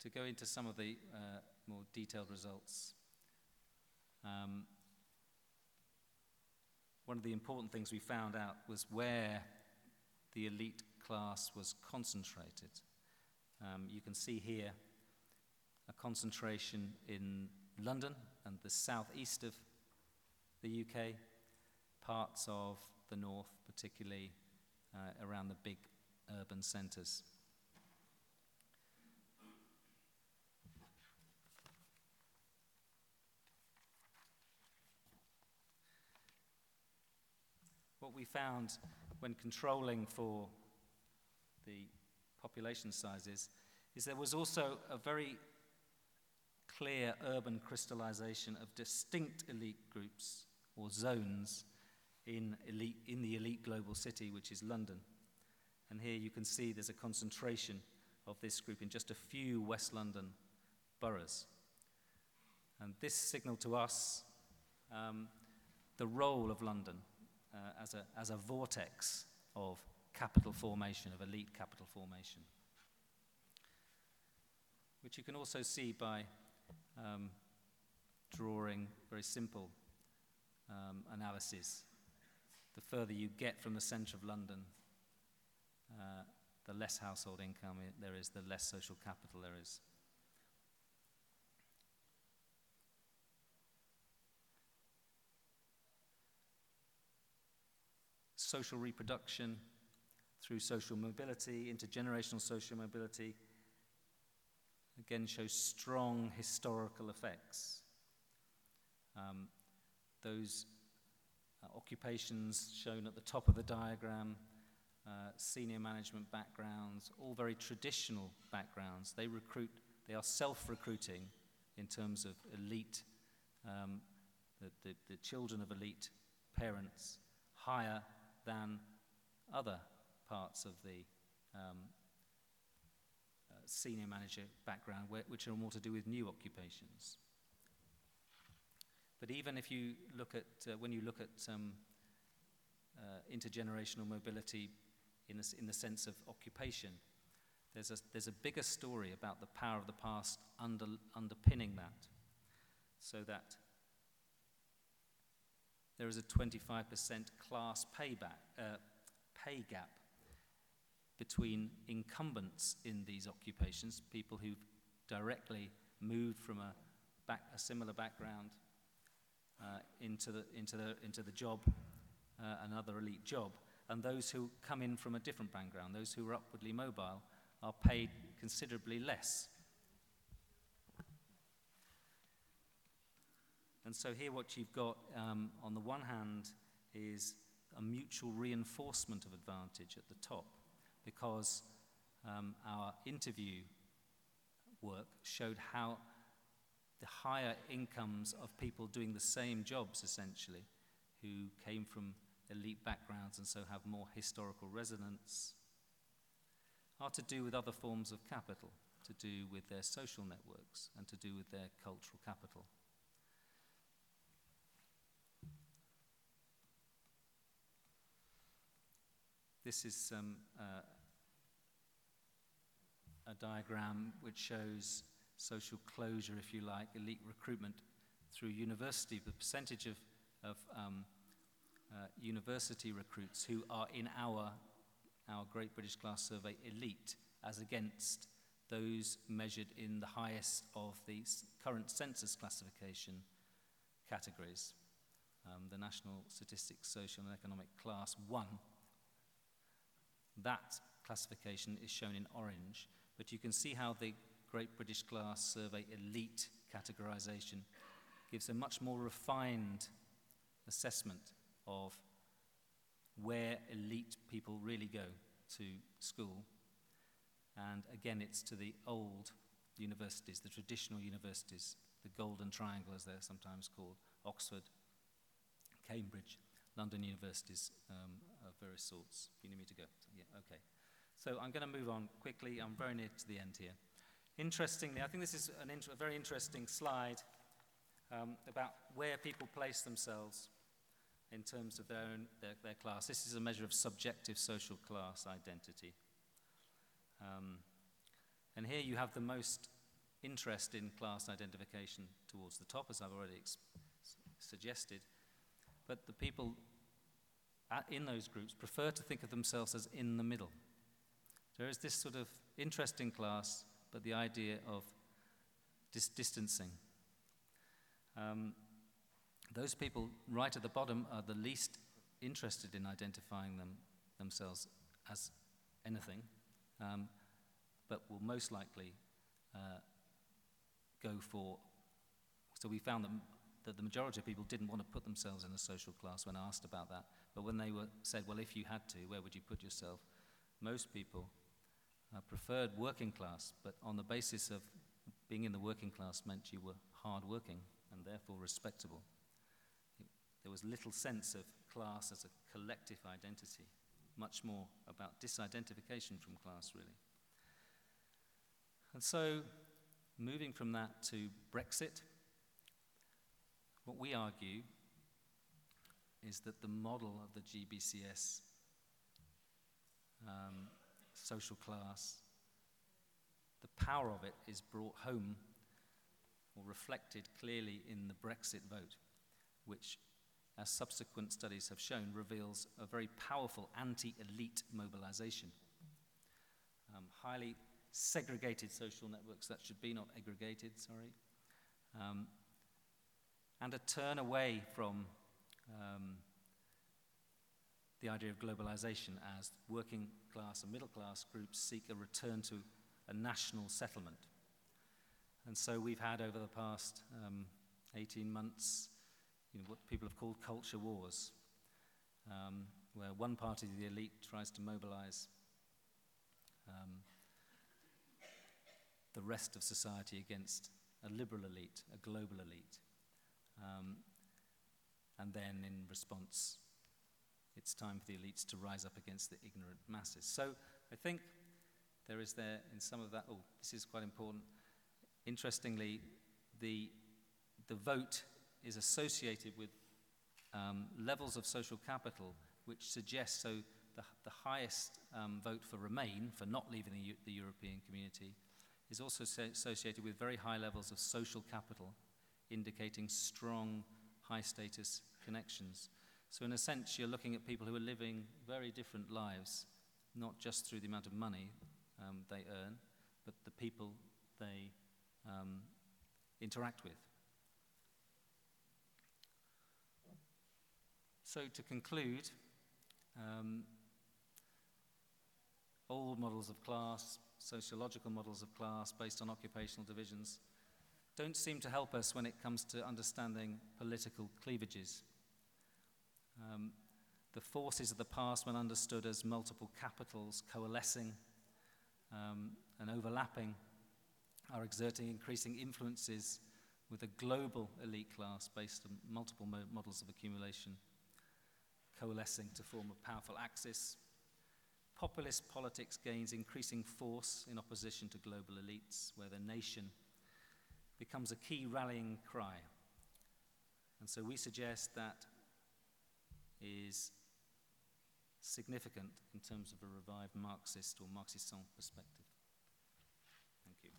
To go into some of the uh, more detailed results, um, one of the important things we found out was where the elite class was concentrated. Um, you can see here a concentration in London and the southeast of the UK, parts of the north, particularly uh, around the big urban centres. What we found when controlling for the population sizes is there was also a very clear urban crystallization of distinct elite groups or zones in, elite, in the elite global city, which is London. And here you can see there's a concentration of this group in just a few West London boroughs. And this signaled to us um, the role of London uh, as, a, as a vortex of capital formation, of elite capital formation. Which you can also see by um, drawing very simple um, analysis. The further you get from the centre of London, uh, the less household income there is, the less social capital there is. Social reproduction through social mobility, intergenerational social mobility, again shows strong historical effects. Um, those uh, occupations shown at the top of the diagram, uh, senior management backgrounds, all very traditional backgrounds. They recruit, they are self-recruiting in terms of elite, um, the, the, the children of elite parents higher than other parts of the um, senior manager background, which are more to do with new occupations. But even if you look at, uh, when you look at um, uh, intergenerational mobility in, a, in the sense of occupation, there's a, there's a bigger story about the power of the past under, underpinning that. So that there is a 25% class payback, uh, pay gap between incumbents in these occupations, people who've directly moved from a, back, a similar background uh, into, the, into, the, into the job, uh, another elite job, and those who come in from a different background, those who are upwardly mobile, are paid considerably less. And so here what you've got um, on the one hand is a mutual reinforcement of advantage at the top because um, our interview work showed how the higher incomes of people doing the same jobs, essentially, who came from elite backgrounds and so have more historical resonance, are to do with other forms of capital, to do with their social networks, and to do with their cultural capital. This is um, uh, a diagram which shows social closure, if you like, elite recruitment through university, the percentage of, of um, uh, university recruits who are in our, our Great British Class Survey elite as against those measured in the highest of the current census classification categories. Um, the National Statistics Social and Economic Class 1 that classification is shown in orange, but you can see how the Great British Class Survey elite categorization gives a much more refined assessment of where elite people really go to school. And again, it's to the old universities, the traditional universities, the Golden Triangle, as they're sometimes called, Oxford, Cambridge, London universities, um, various sorts. You need me to go? Yeah, okay. So I'm going to move on quickly. I'm very near to the end here. Interestingly, I think this is a very interesting slide um, about where people place themselves in terms of their, own, their, their class. This is a measure of subjective social class identity. Um, and here you have the most interest in class identification towards the top, as I've already suggested. But the people in those groups prefer to think of themselves as in the middle. There is this sort of interesting class, but the idea of dis- distancing. Um, those people right at the bottom are the least interested in identifying them, themselves as anything, um, but will most likely uh, go for. So we found that, that the majority of people didn't want to put themselves in a social class when asked about that. But when they were said, well, if you had to, where would you put yourself? Most people uh, preferred working class, but on the basis of being in the working class meant you were hard working and therefore respectable. It, there was little sense of class as a collective identity, much more about disidentification from class, really. And so, moving from that to Brexit, what we argue is that the model of the GBCS um, social class, the power of it is brought home or reflected clearly in the Brexit vote, which, as subsequent studies have shown, reveals a very powerful anti elite mobilization. Um, highly segregated social networks that should be not aggregated, sorry, um, and a turn away from um, the idea of globalization as working class and middle class groups seek a return to a national settlement. And so we've had over the past um, 18 months you know, what people have called culture wars, um, where one party of the elite tries to mobilize um, the rest of society against a liberal elite, a global elite. Um, and then in response, it's time for the elites to rise up against the ignorant masses. So I think there is there in some of that, oh, this is quite important. Interestingly, the, the vote is associated with um, levels of social capital which suggests so the, the highest um, vote for Remain, for not leaving the, the European community, is also associated with very high levels of social capital, indicating strong, high status connections. So, in a sense, you're looking at people who are living very different lives, not just through the amount of money um, they earn, but the people they um, interact with. So, to conclude, um, old models of class, sociological models of class based on occupational divisions, don't seem to help us when it comes to understanding political cleavages. Um, the forces of the past, when understood as multiple capitals coalescing um, and overlapping, are exerting increasing influences with a global elite class based on multiple mo- models of accumulation coalescing to form a powerful axis. Populist politics gains increasing force in opposition to global elites, where the nation becomes a key rallying cry. And so we suggest that is significant in terms of a revived Marxist or Marxist perspective. Thank you.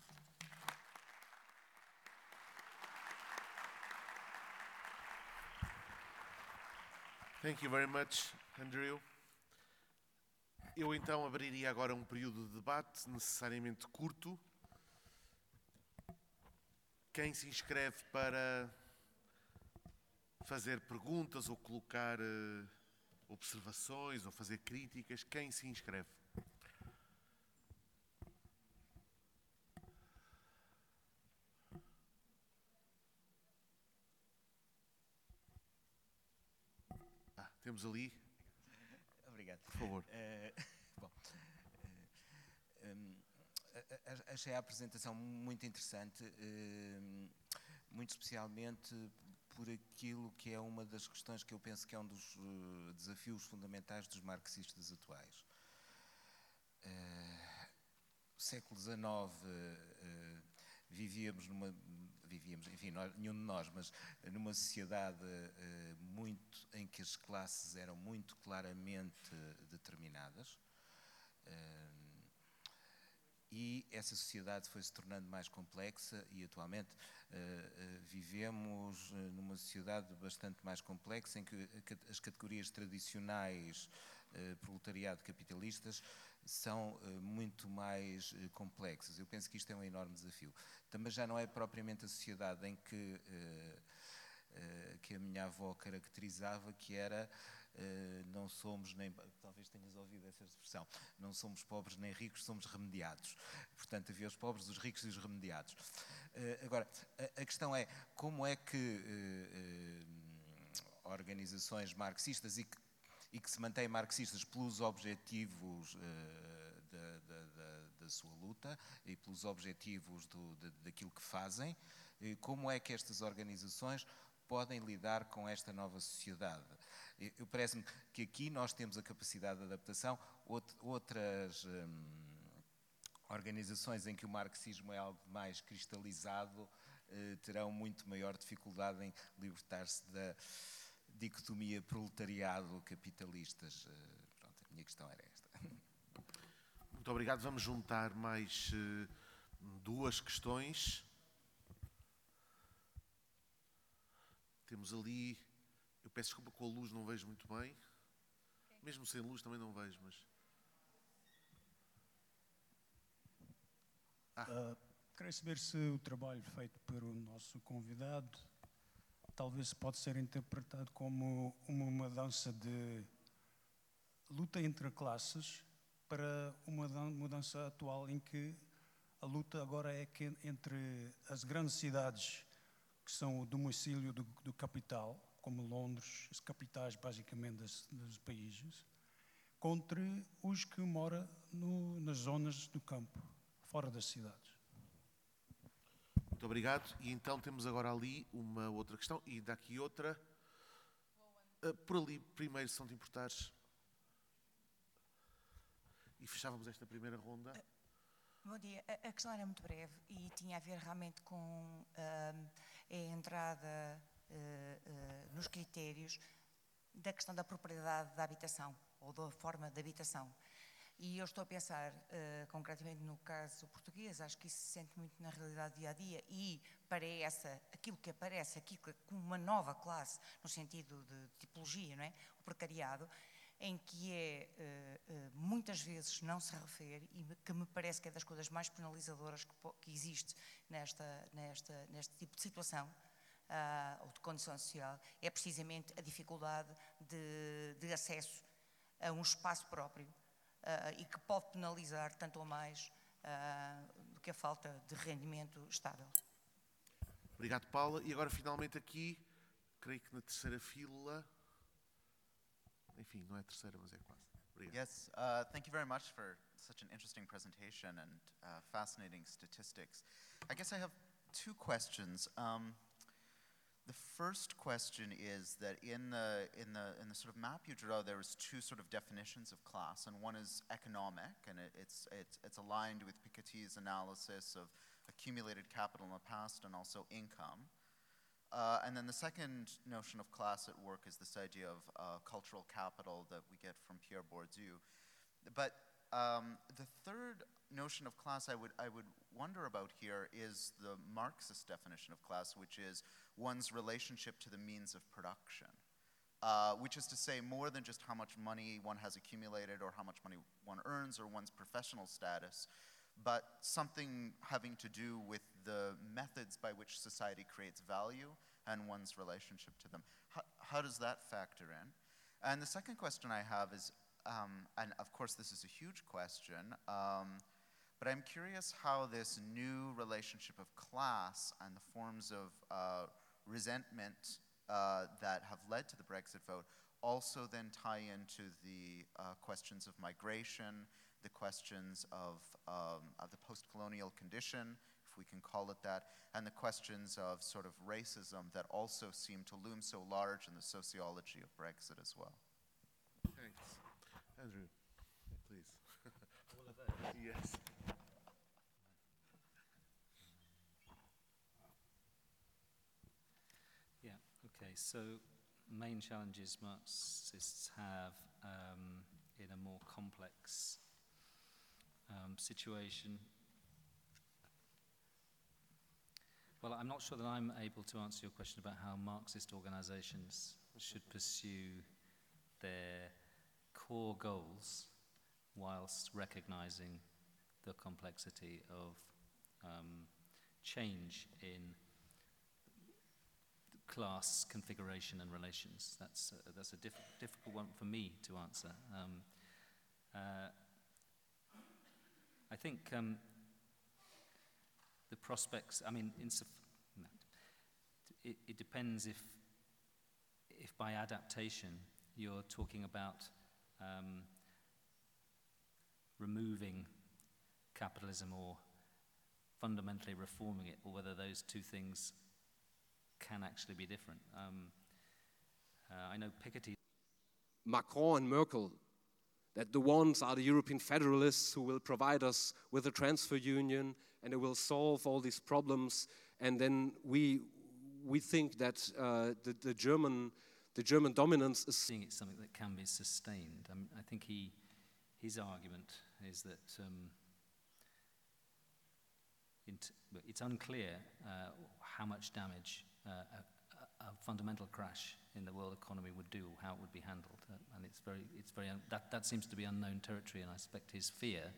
Thank you very much, Andrew. Eu então abriria agora um período de debate necessariamente curto. Quem se inscreve para fazer perguntas ou colocar uh, observações ou fazer críticas, quem se inscreve? Ah, temos ali. Obrigado. Por favor. Uh, bom, uh, um, achei a apresentação muito interessante, uh, muito especialmente por aquilo que é uma das questões que eu penso que é um dos uh, desafios fundamentais dos marxistas atuais. Uh, século XIX uh, vivíamos numa vivíamos, enfim, nenhum de nós, mas numa sociedade muito em que as classes eram muito claramente determinadas e essa sociedade foi se tornando mais complexa e atualmente uh, vivemos numa sociedade bastante mais complexa em que as categorias tradicionais uh, proletariado capitalistas são muito mais complexas. Eu penso que isto é um enorme desafio. Também já não é propriamente a sociedade em que, que a minha avó caracterizava, que era eh, não somos nem, talvez tenhas ouvido essa expressão, não somos pobres nem ricos, somos remediados. Portanto, havia os pobres, os ricos e os remediados. Eh, agora, a questão é como é que eh, organizações marxistas e que, e que se mantêm marxistas pelos objetivos da, da, da, da, sua luta e pelos objetivos do, daquilo que fazem, como é que estas organizações podem lidar com esta nova sociedade? Eu parece-me que aqui nós temos a capacidade de adaptação, outras hum, organizações em que o marxismo é algo mais cristalizado eh, terão muito maior dificuldade em libertar-se da dicotomia proletariado-capitalistas. Eh, pronto, a minha questão era esta. Muito obrigado. Vamos juntar mais uh, duas questões. Temos ali peço desculpa com a luz, não vejo muito bem. Mesmo sem luz também não vejo, mas. Ah. Uh, queria saber se o trabalho feito pelo nosso convidado talvez pode ser interpretado como uma mudança de luta entre classes para uma mudança atual em que a luta agora é entre as grandes cidades que são o domicílio do, do capital como Londres, as capitais basicamente dos, dos países, contra os que moram no, nas zonas do campo, fora das cidades. Muito obrigado. E então temos agora ali uma outra questão e daqui outra. Uh, por ali, primeiro, se não te importares. E fechávamos esta primeira ronda. Uh, bom dia. A, a, questão era muito breve e tinha a ver realmente com uh, a entrada nos critérios da questão da propriedade da habitação ou da forma de habitação. E eu estou a pensar uh, concretamente no caso português, acho que isso se sente muito na realidade dia a dia e para essa, aquilo que aparece aqui como uma nova classe, no sentido de tipologia, não é? o precariado, em que é uh, uh, muitas vezes não se refere e que me parece que é das coisas mais penalizadoras que, que existe nesta, nesta, neste tipo de situação, uh, ou de condição social, é precisamente a dificuldade de, de acesso a um espaço próprio uh, e que pode penalizar tanto ou mais uh, do que a falta de rendimento estável. Obrigado, Paula. E agora, finalmente, aqui, creio que na terceira fila. Enfim, não é terceira, mas é quase. Obrigado. Yes, uh, thank you very much for such an interesting presentation and uh, fascinating statistics. I guess I have two questions. Um, The first question is that in the, in the, in the sort of map you draw, there is two sort of definitions of class, and one is economic, and it, it's, it's, it's aligned with Piketty's analysis of accumulated capital in the past and also income. Uh, and then the second notion of class at work is this idea of uh, cultural capital that we get from Pierre Bourdieu. But um, the third notion of class I would, I would wonder about here is the Marxist definition of class, which is one's relationship to the means of production. Uh, which is to say, more than just how much money one has accumulated or how much money one earns or one's professional status, but something having to do with the methods by which society creates value and one's relationship to them. How, how does that factor in? And the second question I have is, um, and of course this is a huge question, um, but I'm curious how this new relationship of class and the forms of uh, resentment uh, that have led to the Brexit vote also then tie into the uh, questions of migration, the questions of, um, of the post colonial condition, if we can call it that, and the questions of sort of racism that also seem to loom so large in the sociology of Brexit as well. Thanks. Andrew, please. yes. so main challenges Marxists have um, in a more complex um, situation. Well, I'm not sure that I'm able to answer your question about how Marxist organizations should pursue their core goals whilst recognizing the complexity of um, change in class configuration and relations. That's a, that's a diff difficult one for me to answer. Um, uh, I think um, the prospects, I mean, it, it depends if, if by adaptation you're talking about um, removing capitalism or fundamentally reforming it, or whether those two things can actually be different. Um, uh, I know Piketty. Macron and Merkel, that the ones are the European federalists who will provide us with a transfer union and it will solve all these problems. And then we, we think that uh, the, the, German, the German dominance is. Seeing it's something that can be sustained. I, mean, I think he, his argument is that um, it's unclear uh, how much damage uh, a, a, fundamental crash in the world economy would do, how it would be handled. Uh, and it's very, it's very that, that seems to be unknown territory, and I suspect his fear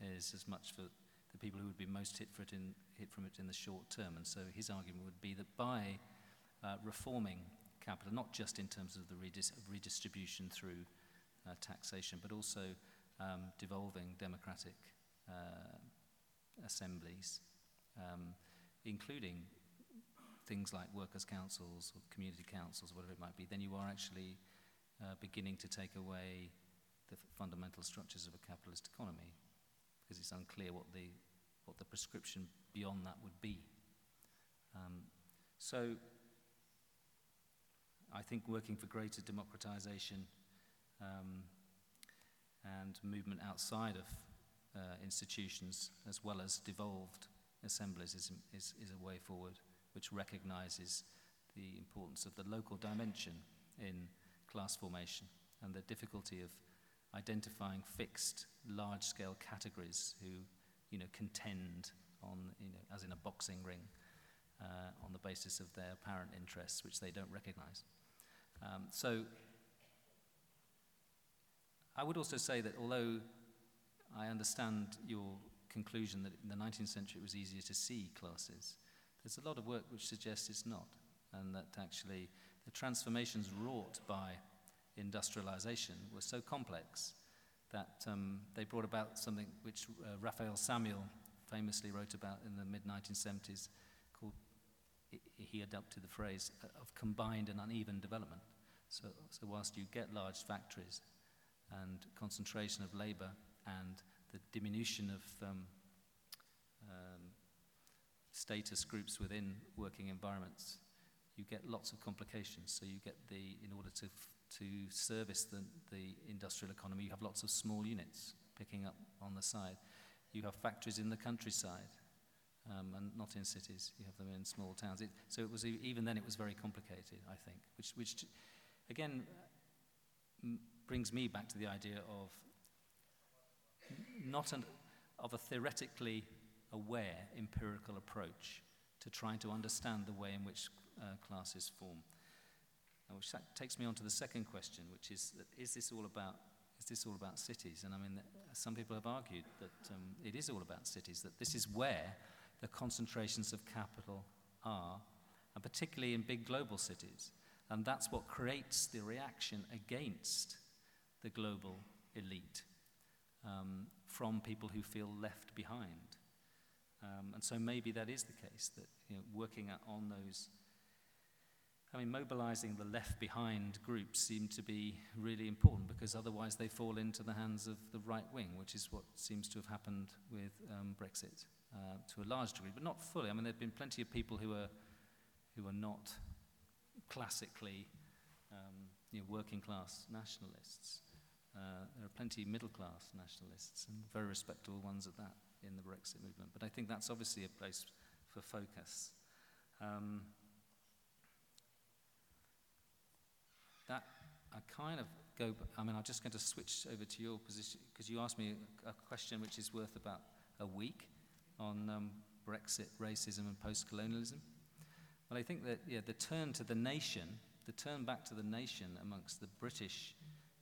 is as much for the people who would be most hit, for it in, hit from it in the short term. And so his argument would be that by uh, reforming capital, not just in terms of the redis redistribution through uh, taxation, but also um, devolving democratic uh, assemblies, um, including things like workers' councils or community councils, whatever it might be, then you are actually uh, beginning to take away the fundamental structures of a capitalist economy because it's unclear what the, what the prescription beyond that would be. Um, so I think working for greater democratization um, and movement outside of uh, institutions as well as devolved assemblies is, is, is a way forward which recognizes the importance of the local dimension in class formation and the difficulty of identifying fixed large-scale categories who you know, contend on, you know, as in a boxing ring uh, on the basis of their apparent interests, which they don't recognize. Um, so I would also say that although I understand your conclusion that in the 19th century it was easier to see classes, there's a lot of work which suggests it's not, and that actually the transformations wrought by industrialization were so complex that um, they brought about something which uh, Raphael Samuel famously wrote about in the mid 1970s called, he adopted the phrase uh, of combined and uneven development. So, so whilst you get large factories and concentration of labor and the diminution of um, um, status groups within working environments, you get lots of complications. So you get the, in order to, to service the, the industrial economy, you have lots of small units picking up on the side. You have factories in the countryside um, and not in cities. You have them in small towns. It, so it was, even then it was very complicated, I think, which, which again, brings me back to the idea of not an, of a theoretically aware empirical approach to trying to understand the way in which uh, classes form. which takes me on to the second question, which is that is this all about is this all about cities? And I mean, some people have argued that um, it is all about cities. That this is where the concentrations of capital are, and particularly in big global cities. And that's what creates the reaction against the global elite um, from people who feel left behind. Um, and so maybe that is the case, that you know, working on those, I mean, mobilizing the left behind groups seem to be really important because otherwise they fall into the hands of the right wing, which is what seems to have happened with um, Brexit uh, to a large degree, but not fully. I mean, there have been plenty of people who are, who are not classically um, you know, working class nationalists. Uh, there are plenty middle class nationalists and very respectable ones at that in the Brexit movement. But I think that's obviously a place for focus. Um, that I kind of go, I mean, I'm just going to switch over to your position because you asked me a, a, question which is worth about a week on um, Brexit, racism, and post colonialism. Well, I think that yeah, the turn to the nation, the turn back to the nation amongst the British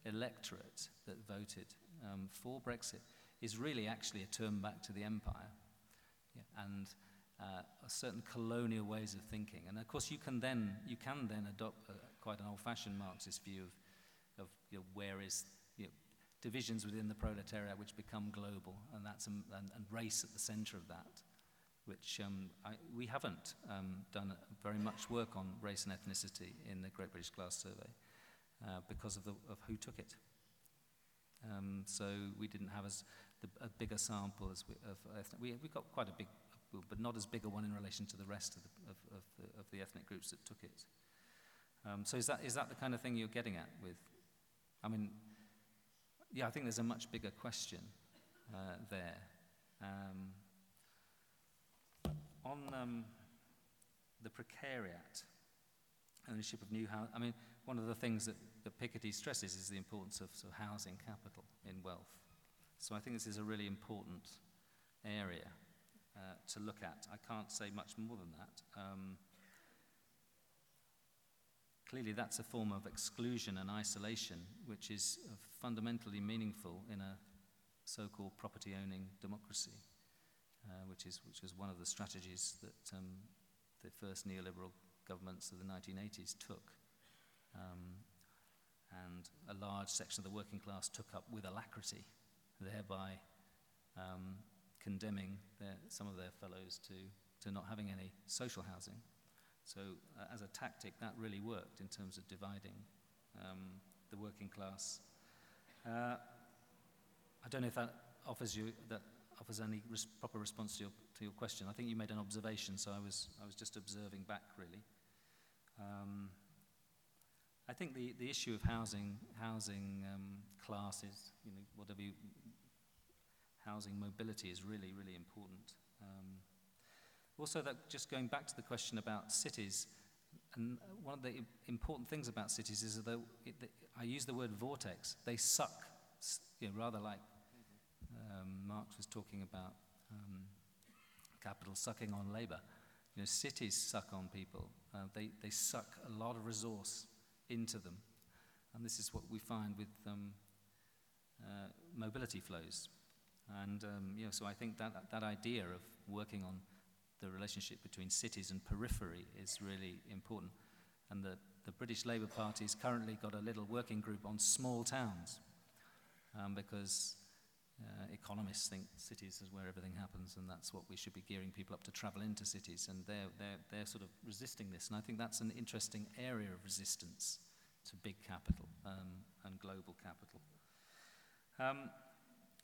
electorate that voted um, for Brexit is really actually a turn back to the empire yeah, and uh, certain colonial ways of thinking. And of course, you can then, you can then adopt a, quite an old fashioned Marxist view of, of you know, where is you know, divisions within the proletariat which become global, and, that's, um, and, and race at the center of that which um, I, we haven't um, done very much work on race and ethnicity in the Great British Class Survey uh, because of, the, of who took it. Um, so we didn't have as the, a bigger sample as we, of ethnic. We, we got quite a big, but not as big a one in relation to the rest of the, of, of the, of the ethnic groups that took it. Um, so is that, is that the kind of thing you're getting at with? I mean, yeah, I think there's a much bigger question uh, there. Um, on um, the precariat, ownership of new house, I mean, one of the things that, that Piketty stresses is the importance of, of housing capital in wealth. So I think this is a really important area uh, to look at. I can't say much more than that. Um, clearly, that's a form of exclusion and isolation, which is uh, fundamentally meaningful in a so called property owning democracy uh, which, is, which was one of the strategies that um, the first neoliberal governments of the 1980s took. Um, and a large section of the working class took up with alacrity, thereby um, condemning their, some of their fellows to, to not having any social housing. So, uh, as a tactic, that really worked in terms of dividing um, the working class. Uh, I don't know if that offers you that offers any res- proper response to your, to your question. I think you made an observation, so I was, I was just observing back, really. Um, I think the, the issue of housing, housing um, classes, you know, whatever you, housing mobility is really, really important. Um, also, that just going back to the question about cities, and one of the important things about cities is that it, I use the word vortex. They suck, you know, rather like um, Marx was talking about um, capital sucking on labor. You know, cities suck on people. Uh, they, they suck a lot of resource into them. And this is what we find with um, uh, mobility flows. And um, you know, so I think that, that idea of working on the relationship between cities and periphery is really important. And the, the British Labour Party has currently got a little working group on small towns um, because uh, economists think cities is where everything happens, and that's what we should be gearing people up to travel into cities. And they're, they're, they're sort of resisting this. And I think that's an interesting area of resistance to big capital um, and global capital. Um,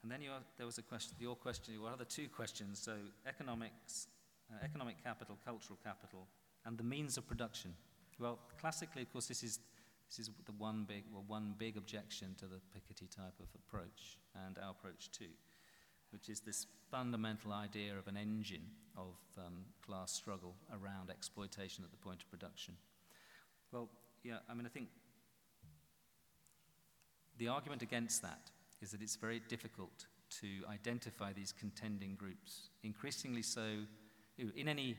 and then your, there was a question, your question, your other two questions. So, economics, uh, economic capital, cultural capital, and the means of production. Well, classically, of course, this is this is the one big, well, one big objection to the Piketty type of approach and our approach too, which is this fundamental idea of an engine of um, class struggle around exploitation at the point of production. Well, yeah, I mean, I think the argument against that is that it's very difficult to identify these contending groups, increasingly so in any,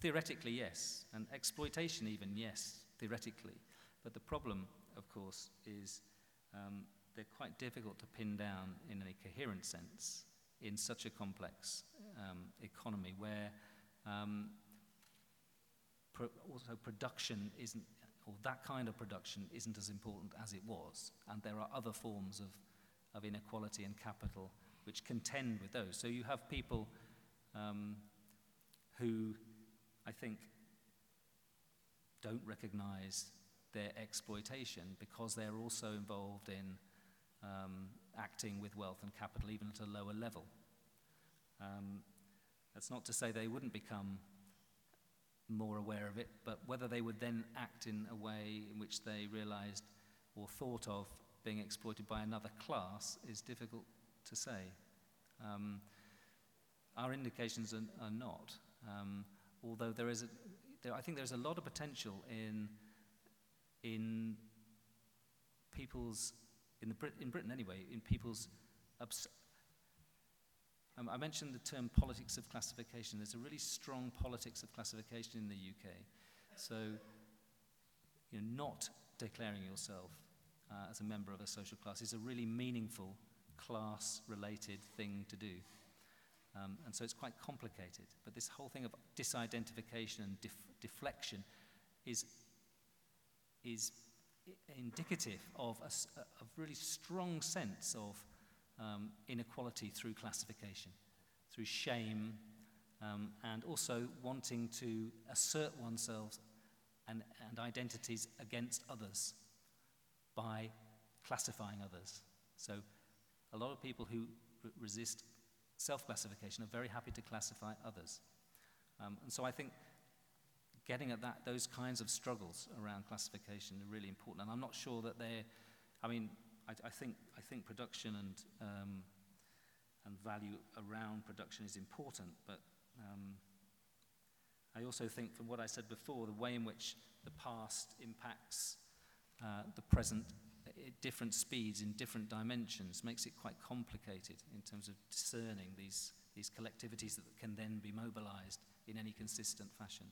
theoretically, yes, and exploitation, even, yes, theoretically. But the problem, of course, is um, they're quite difficult to pin down in any coherent sense in such a complex um, economy where um, pro- also production isn't, or that kind of production isn't as important as it was. And there are other forms of, of inequality and capital which contend with those. So you have people um, who I think don't recognize their exploitation because they're also involved in um, acting with wealth and capital even at a lower level. Um, that's not to say they wouldn't become more aware of it, but whether they would then act in a way in which they realized or thought of being exploited by another class is difficult to say. Um, our indications are, are not, um, although there is a, there, I think there's a lot of potential in in people's, in, the Brit- in Britain anyway, in people's, obs- Um, I mentioned the term politics of classification. There's a really strong politics of classification in the UK. So, you know, not declaring yourself uh, as a member of a social class is a really meaningful class-related thing to do. Um, and so it's quite complicated. But this whole thing of disidentification and def deflection is, is indicative of a, a really strong sense of um, inequality through classification, through shame, um, and also wanting to assert oneself and, and identities against others by classifying others. So, a lot of people who resist self classification are very happy to classify others. Um, and so, I think getting at that, those kinds of struggles around classification are really important. And I'm not sure that they're, I mean, I, I think, I think production and, um, and value around production is important, but um, I also think, from what I said before, the way in which the past impacts uh, the present at different speeds in different dimensions makes it quite complicated in terms of discerning these, these collectivities that can then be mobilized in any consistent fashion.